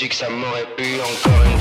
su que ça m'aurait pu Encore une